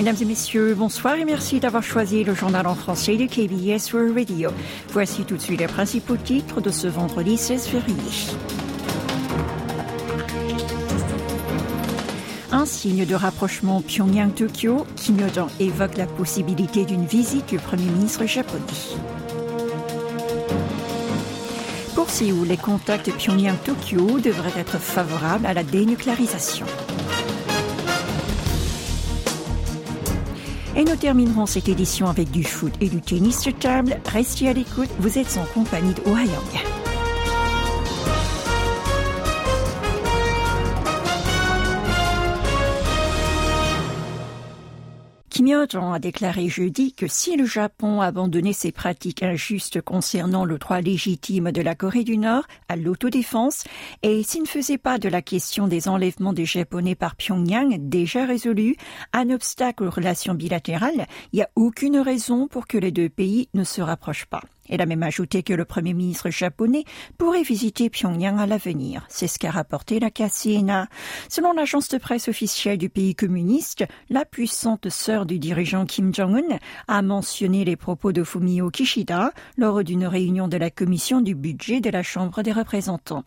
Mesdames et messieurs, bonsoir et merci d'avoir choisi le journal en français de KBS World Radio. Voici tout de suite les principaux titres de ce vendredi 16 février. Un signe de rapprochement Pyongyang-Tokyo, Yo-jong évoque la possibilité d'une visite du Premier ministre japonais. Pour Séoul, les contacts Pyongyang-Tokyo devraient être favorables à la dénucléarisation. Et nous terminerons cette édition avec du foot et du tennis de table. Restez à l'écoute, vous êtes en compagnie de Ohayang. Kim Yo-jong a déclaré jeudi que si le Japon abandonnait ses pratiques injustes concernant le droit légitime de la Corée du Nord à l'autodéfense et s'il ne faisait pas de la question des enlèvements des Japonais par Pyongyang déjà résolue un obstacle aux relations bilatérales, il n'y a aucune raison pour que les deux pays ne se rapprochent pas. Elle a même ajouté que le Premier ministre japonais pourrait visiter Pyongyang à l'avenir. C'est ce qu'a rapporté la KCNA. Selon l'agence de presse officielle du pays communiste, la puissante sœur du dirigeant Kim Jong-un a mentionné les propos de Fumio Kishida lors d'une réunion de la commission du budget de la Chambre des représentants.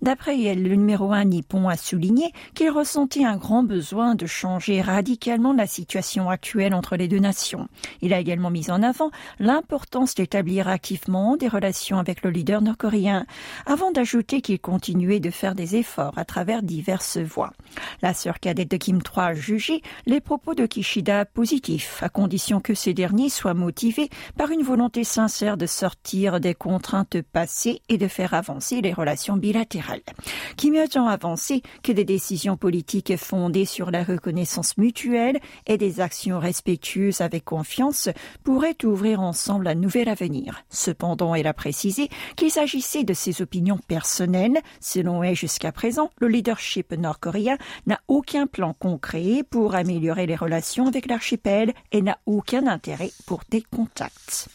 D'après elle, le numéro un nippon a souligné qu'il ressentait un grand besoin de changer radicalement la situation actuelle entre les deux nations. Il a également mis en avant l'importance d'établir des relations avec le leader nord-coréen, avant d'ajouter qu'il continuait de faire des efforts à travers diverses voies. La sœur cadette de Kim III a jugé les propos de Kishida positifs, à condition que ces derniers soient motivés par une volonté sincère de sortir des contraintes passées et de faire avancer les relations bilatérales. Kim Yo-jong a avancé que des décisions politiques fondées sur la reconnaissance mutuelle et des actions respectueuses avec confiance pourraient ouvrir ensemble un nouvel avenir. Cependant, elle a précisé qu'il s'agissait de ses opinions personnelles. Selon elle, jusqu'à présent, le leadership nord-coréen n'a aucun plan concret pour améliorer les relations avec l'archipel et n'a aucun intérêt pour des contacts.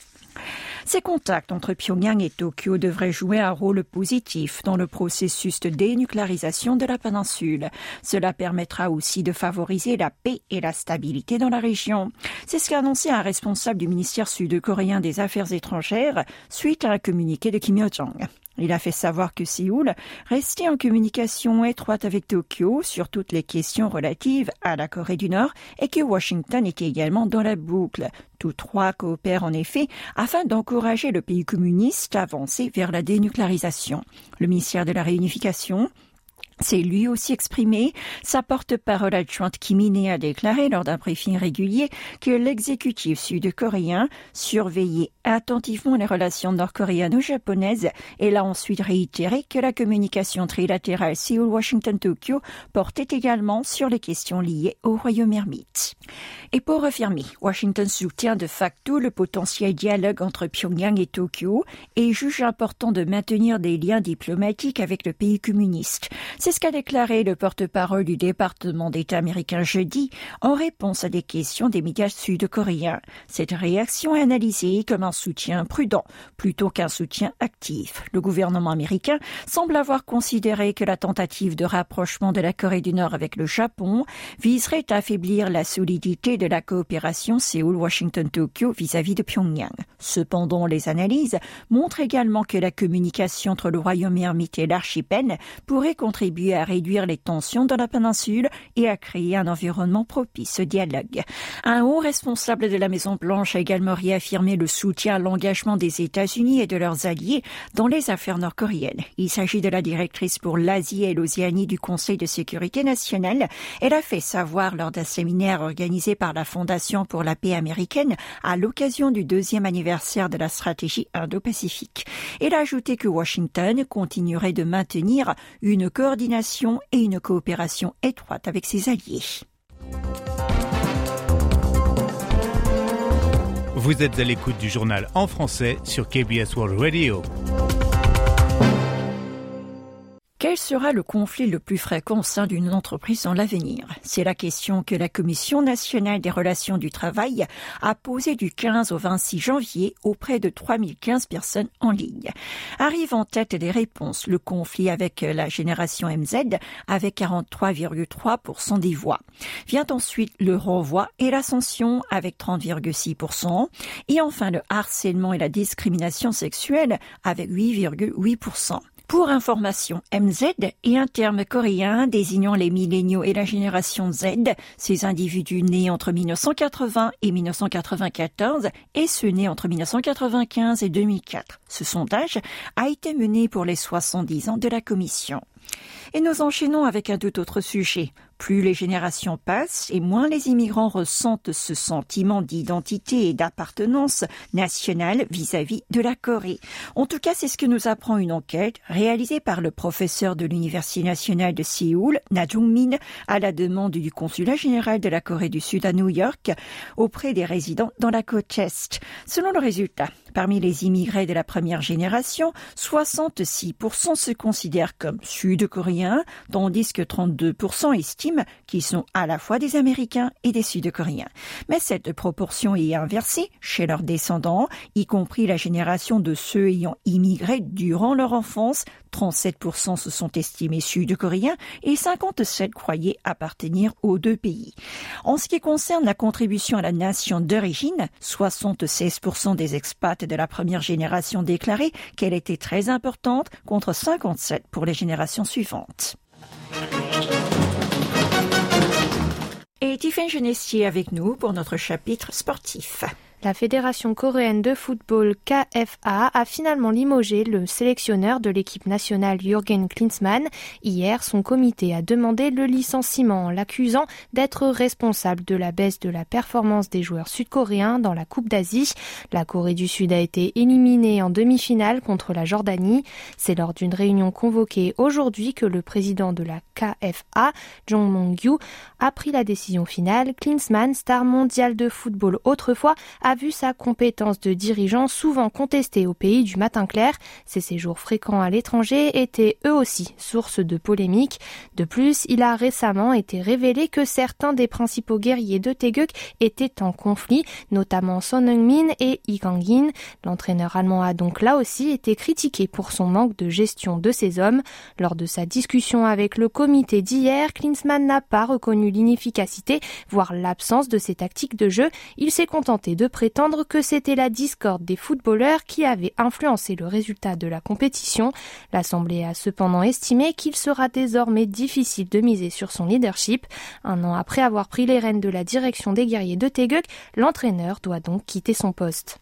Ces contacts entre Pyongyang et Tokyo devraient jouer un rôle positif dans le processus de dénucléarisation de la péninsule. Cela permettra aussi de favoriser la paix et la stabilité dans la région. C'est ce qu'a annoncé un responsable du ministère sud-coréen des Affaires étrangères suite à un communiqué de Kim Yo-jong. Il a fait savoir que Séoul restait en communication étroite avec Tokyo sur toutes les questions relatives à la Corée du Nord et que Washington était également dans la boucle. Tous trois coopèrent en effet afin d'encourager le pays communiste à avancer vers la dénucléarisation. Le ministère de la Réunification s'est lui aussi exprimé. Sa porte-parole adjointe Kimine a déclaré lors d'un briefing régulier que l'exécutif sud-coréen surveillait attentivement les relations nord-coréano-japonaises et l'a ensuite réitéré que la communication trilatérale Séoul-Washington-Tokyo portait également sur les questions liées au royaume ermite. Et pour affirmer, Washington soutient de facto le potentiel dialogue entre Pyongyang et Tokyo et juge important de maintenir des liens diplomatiques avec le pays communiste. C'est ce qu'a déclaré le porte-parole du département d'État américain jeudi en réponse à des questions des médias sud-coréens. Cette réaction est analysée comme un soutien prudent plutôt qu'un soutien actif. Le gouvernement américain semble avoir considéré que la tentative de rapprochement de la Corée du Nord avec le Japon viserait à affaiblir la solidité de la coopération Séoul-Washington-Tokyo vis-à-vis de Pyongyang. Cependant, les analyses montrent également que la communication entre le royaume ermite et l'archipel pourrait contribuer à réduire les tensions dans la péninsule et à créer un environnement propice au dialogue. Un haut responsable de la Maison-Blanche a également réaffirmé le soutien à l'engagement des États-Unis et de leurs alliés dans les affaires nord-coréennes. Il s'agit de la directrice pour l'Asie et l'Océanie du Conseil de sécurité nationale. Elle a fait savoir lors d'un séminaire organisé par la Fondation pour la paix américaine à l'occasion du deuxième anniversaire de la stratégie Indo-Pacifique. Elle a ajouté que Washington continuerait de maintenir une coordination et une coopération étroite avec ses alliés. Vous êtes à l'écoute du journal en français sur KBS World Radio. Quel sera le conflit le plus fréquent au sein d'une entreprise dans l'avenir? C'est la question que la Commission nationale des relations du travail a posée du 15 au 26 janvier auprès de 3015 personnes en ligne. Arrive en tête des réponses le conflit avec la génération MZ avec 43,3% des voix. Vient ensuite le renvoi et l'ascension avec 30,6% et enfin le harcèlement et la discrimination sexuelle avec 8,8%. Pour information, MZ est un terme coréen désignant les milléniaux et la génération Z, ces individus nés entre 1980 et 1994 et ceux nés entre 1995 et 2004. Ce sondage a été mené pour les 70 ans de la Commission. Et nous enchaînons avec un tout autre sujet. Plus les générations passent et moins les immigrants ressentent ce sentiment d'identité et d'appartenance nationale vis-à-vis de la Corée. En tout cas, c'est ce que nous apprend une enquête réalisée par le professeur de l'Université nationale de Séoul, Na Jung-min, à la demande du consulat général de la Corée du Sud à New York auprès des résidents dans la côte Est. Selon le résultat, parmi les immigrés de la première génération, 66% se considèrent comme sud-coréens, tandis que 32% estiment qui sont à la fois des Américains et des Sud-Coréens. Mais cette proportion est inversée chez leurs descendants, y compris la génération de ceux ayant immigré durant leur enfance. 37% se sont estimés sud-coréens et 57 croyaient appartenir aux deux pays. En ce qui concerne la contribution à la nation d'origine, 76% des expats de la première génération déclaraient qu'elle était très importante contre 57 pour les générations suivantes. Et Tiffany Genestier avec nous pour notre chapitre sportif. La Fédération coréenne de football KFA a finalement limogé le sélectionneur de l'équipe nationale Jürgen Klinsmann. Hier, son comité a demandé le licenciement en l'accusant d'être responsable de la baisse de la performance des joueurs sud-coréens dans la Coupe d'Asie. La Corée du Sud a été éliminée en demi-finale contre la Jordanie. C'est lors d'une réunion convoquée aujourd'hui que le président de la KFA, Jong Mong-gyu, a pris la décision finale. Klinsmann, star mondial de football autrefois, vu sa compétence de dirigeant souvent contestée au pays du matin clair. Ses séjours fréquents à l'étranger étaient eux aussi source de polémiques. De plus, il a récemment été révélé que certains des principaux guerriers de Taeguk étaient en conflit, notamment Son Heung-min et Lee Kang-in. L'entraîneur allemand a donc là aussi été critiqué pour son manque de gestion de ses hommes. Lors de sa discussion avec le comité d'hier, Klinsmann n'a pas reconnu l'inefficacité, voire l'absence de ses tactiques de jeu. Il s'est contenté de prétendre que c'était la discorde des footballeurs qui avait influencé le résultat de la compétition. L'Assemblée a cependant estimé qu'il sera désormais difficile de miser sur son leadership. Un an après avoir pris les rênes de la direction des guerriers de Taeguk, l'entraîneur doit donc quitter son poste.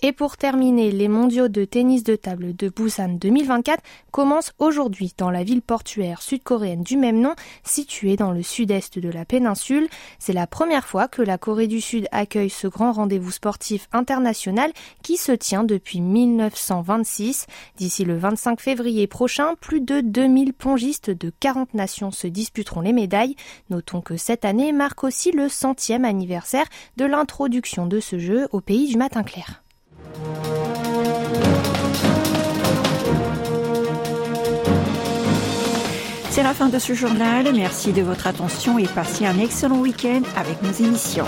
Et pour terminer, les mondiaux de tennis de table de Busan 2024 commencent aujourd'hui dans la ville portuaire sud-coréenne du même nom, située dans le sud-est de la péninsule. C'est la première fois que la Corée du Sud accueille ce grand rendez-vous sportif international qui se tient depuis 1926. D'ici le 25 février prochain, plus de 2000 pongistes de 40 nations se disputeront les médailles. Notons que cette année marque aussi le centième anniversaire de l'introduction de ce jeu au pays du matin clair. C'est la fin de ce journal. Merci de votre attention et passez un excellent week-end avec nos émissions.